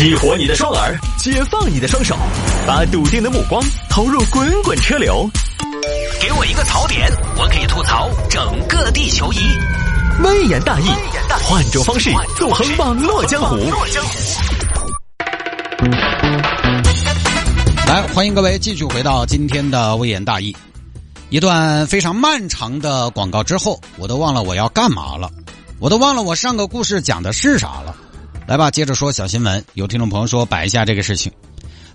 激活你的双耳，解放你的双手，把笃定的目光投入滚滚车流。给我一个槽点，我可以吐槽整个地球仪。微言大义，换种方式纵横网络江湖。来，欢迎各位继续回到今天的微言大义。一段非常漫长的广告之后，我都忘了我要干嘛了，我都忘了我上个故事讲的是啥了。来吧，接着说小新闻。有听众朋友说摆一下这个事情，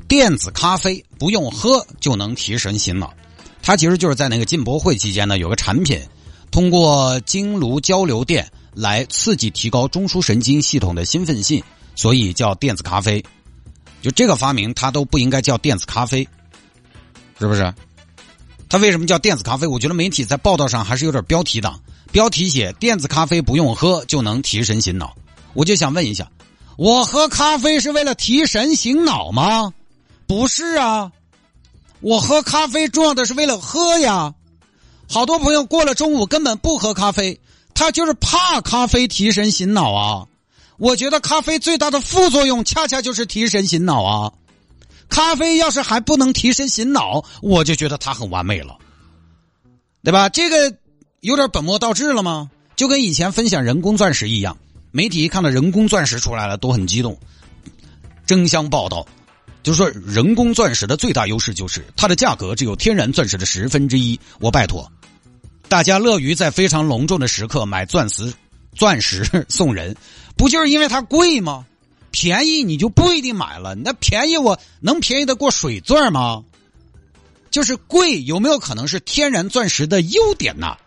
电子咖啡不用喝就能提神醒脑。它其实就是在那个进博会期间呢，有个产品通过经颅交流电来刺激提高中枢神经系统的兴奋性，所以叫电子咖啡。就这个发明，它都不应该叫电子咖啡，是不是？它为什么叫电子咖啡？我觉得媒体在报道上还是有点标题党，标题写“电子咖啡不用喝就能提神醒脑”，我就想问一下。我喝咖啡是为了提神醒脑吗？不是啊，我喝咖啡重要的是为了喝呀。好多朋友过了中午根本不喝咖啡，他就是怕咖啡提神醒脑啊。我觉得咖啡最大的副作用恰恰就是提神醒脑啊。咖啡要是还不能提神醒脑，我就觉得它很完美了，对吧？这个有点本末倒置了吗？就跟以前分享人工钻石一样。媒体一看到人工钻石出来了，都很激动，争相报道，就是说人工钻石的最大优势就是它的价格只有天然钻石的十分之一。我拜托，大家乐于在非常隆重的时刻买钻石，钻石送人，不就是因为它贵吗？便宜你就不一定买了，那便宜我能便宜得过水钻吗？就是贵，有没有可能是天然钻石的优点呢？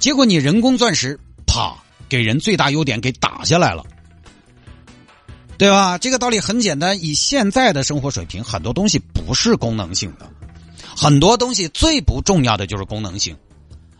结果你人工钻石，啪！给人最大优点给打下来了，对吧？这个道理很简单。以现在的生活水平，很多东西不是功能性的，很多东西最不重要的就是功能性，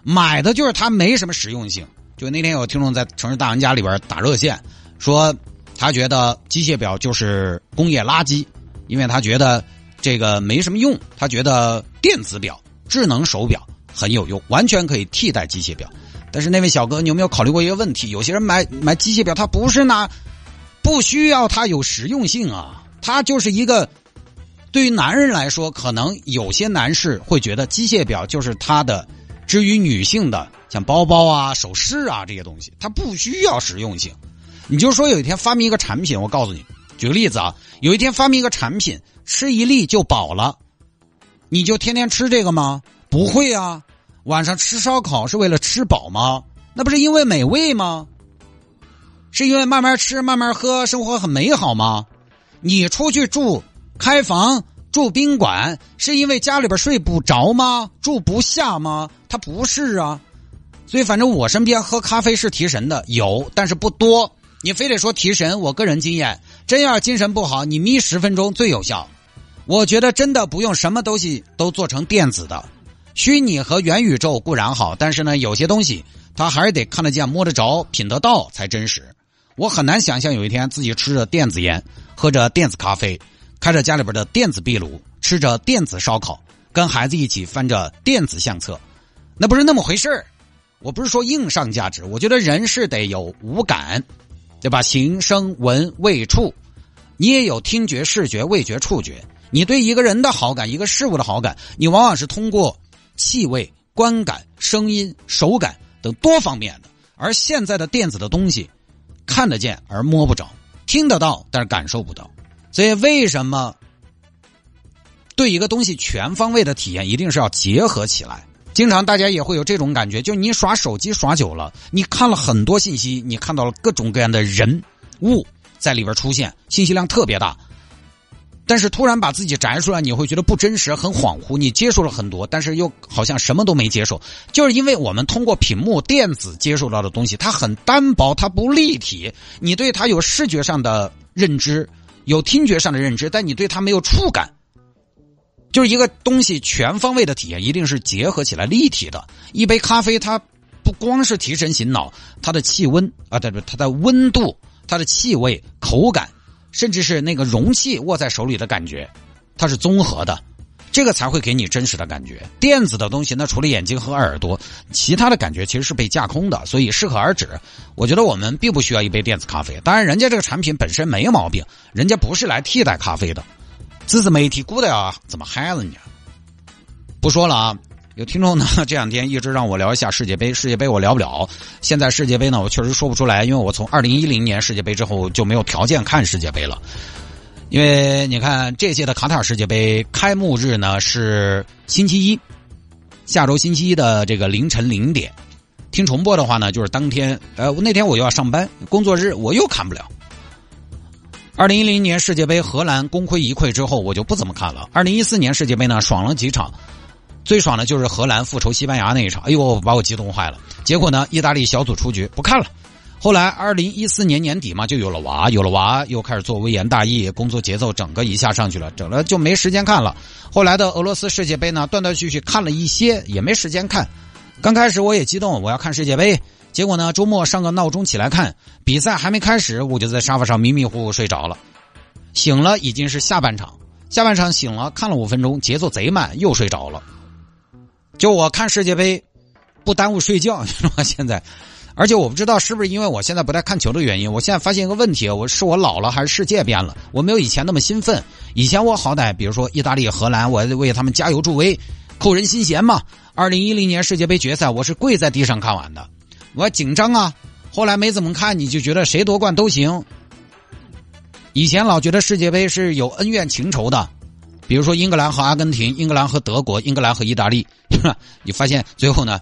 买的就是它没什么实用性。就那天有听众在城市大玩家里边打热线，说他觉得机械表就是工业垃圾，因为他觉得这个没什么用，他觉得电子表、智能手表很有用，完全可以替代机械表。但是那位小哥，你有没有考虑过一个问题？有些人买买机械表，他不是拿，不需要它有实用性啊，它就是一个。对于男人来说，可能有些男士会觉得机械表就是他的。至于女性的，像包包啊、首饰啊这些东西，它不需要实用性。你就说有一天发明一个产品，我告诉你，举个例子啊，有一天发明一个产品，吃一粒就饱了，你就天天吃这个吗？不会啊。晚上吃烧烤是为了吃饱吗？那不是因为美味吗？是因为慢慢吃慢慢喝，生活很美好吗？你出去住开房住宾馆，是因为家里边睡不着吗？住不下吗？他不是啊。所以反正我身边喝咖啡是提神的有，但是不多。你非得说提神，我个人经验，真要精神不好，你眯十分钟最有效。我觉得真的不用什么东西都做成电子的。虚拟和元宇宙固然好，但是呢，有些东西它还是得看得见、摸得着、品得到才真实。我很难想象有一天自己吃着电子烟、喝着电子咖啡、开着家里边的电子壁炉、吃着电子烧烤、跟孩子一起翻着电子相册，那不是那么回事儿。我不是说硬上价值，我觉得人是得有五感，对吧？形、声、闻、味、触，你也有听觉、视觉、味觉、触觉。你对一个人的好感、一个事物的好感，你往往是通过。气味、观感、声音、手感等多方面的，而现在的电子的东西，看得见而摸不着，听得到但是感受不到。所以为什么对一个东西全方位的体验，一定是要结合起来？经常大家也会有这种感觉，就你耍手机耍久了，你看了很多信息，你看到了各种各样的人物在里边出现，信息量特别大。但是突然把自己摘出来，你会觉得不真实，很恍惚。你接受了很多，但是又好像什么都没接受，就是因为我们通过屏幕电子接受到的东西，它很单薄，它不立体。你对它有视觉上的认知，有听觉上的认知，但你对它没有触感。就是一个东西全方位的体验，一定是结合起来立体的。一杯咖啡，它不光是提神醒脑，它的气温啊，对不，它的温度，它的气味，口感。甚至是那个容器握在手里的感觉，它是综合的，这个才会给你真实的感觉。电子的东西，那除了眼睛和耳朵，其他的感觉其实是被架空的，所以适可而止。我觉得我们并不需要一杯电子咖啡。当然，人家这个产品本身没毛病，人家不是来替代咖啡的，只是媒体鼓的啊，怎么害人家？不说了啊。有听众呢，这两天一直让我聊一下世界杯。世界杯我聊不了，现在世界杯呢，我确实说不出来，因为我从二零一零年世界杯之后就没有条件看世界杯了。因为你看这届的卡塔尔世界杯开幕日呢是星期一，下周星期一的这个凌晨零点，听重播的话呢就是当天，呃，那天我又要上班，工作日我又看不了。二零一零年世界杯荷兰功亏一篑之后，我就不怎么看了。二零一四年世界杯呢爽了几场。最爽的就是荷兰复仇西班牙那一场，哎呦，把我激动坏了。结果呢，意大利小组出局，不看了。后来二零一四年年底嘛，就有了娃，有了娃，又开始做微言大义，工作节奏整个一下上去了，整了就没时间看了。后来的俄罗斯世界杯呢，断断续续看了一些，也没时间看。刚开始我也激动，我要看世界杯，结果呢，周末上个闹钟起来看比赛，还没开始，我就在沙发上迷迷糊糊睡着了。醒了已经是下半场，下半场醒了，看了五分钟，节奏贼慢，又睡着了。就我看世界杯，不耽误睡觉，是吧？现在，而且我不知道是不是因为我现在不太看球的原因，我现在发现一个问题，我是我老了还是世界变了？我没有以前那么兴奋。以前我好歹，比如说意大利、荷兰，我为他们加油助威，扣人心弦嘛。二零一零年世界杯决赛，我是跪在地上看完的，我紧张啊。后来没怎么看，你就觉得谁夺冠都行。以前老觉得世界杯是有恩怨情仇的。比如说英格兰和阿根廷，英格兰和德国，英格兰和意大利，你发现最后呢，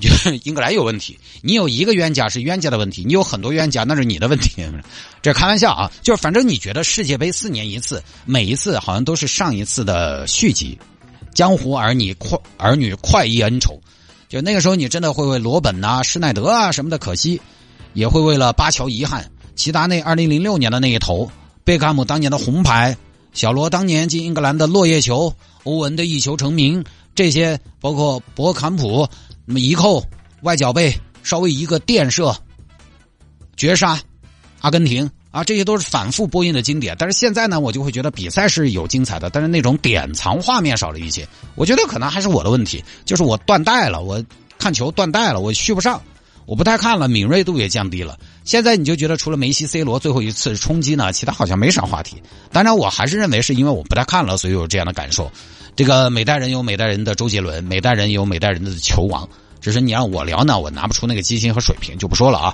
就英格兰有问题。你有一个冤家是冤家的问题，你有很多冤家那是你的问题。这开玩笑啊，就是反正你觉得世界杯四年一次，每一次好像都是上一次的续集。江湖儿女快儿女快意恩仇，就那个时候你真的会为罗本呐、施耐德啊什么的可惜，也会为了巴乔遗憾。齐达内二零零六年的那一头，贝克汉姆当年的红牌。小罗当年进英格兰的落叶球，欧文的一球成名，这些包括博坎普那么一扣外脚背稍微一个垫射，绝杀阿根廷啊，这些都是反复播映的经典。但是现在呢，我就会觉得比赛是有精彩的，但是那种典藏画面少了一些。我觉得可能还是我的问题，就是我断代了，我看球断代了，我续不上。我不太看了，敏锐度也降低了。现在你就觉得除了梅西、C 罗最后一次冲击呢，其他好像没啥话题。当然，我还是认为是因为我不太看了，所以有这样的感受。这个每代人有每代人的周杰伦，每代人有每代人的球王。只是你让我聊呢，我拿不出那个激情和水平，就不说了啊。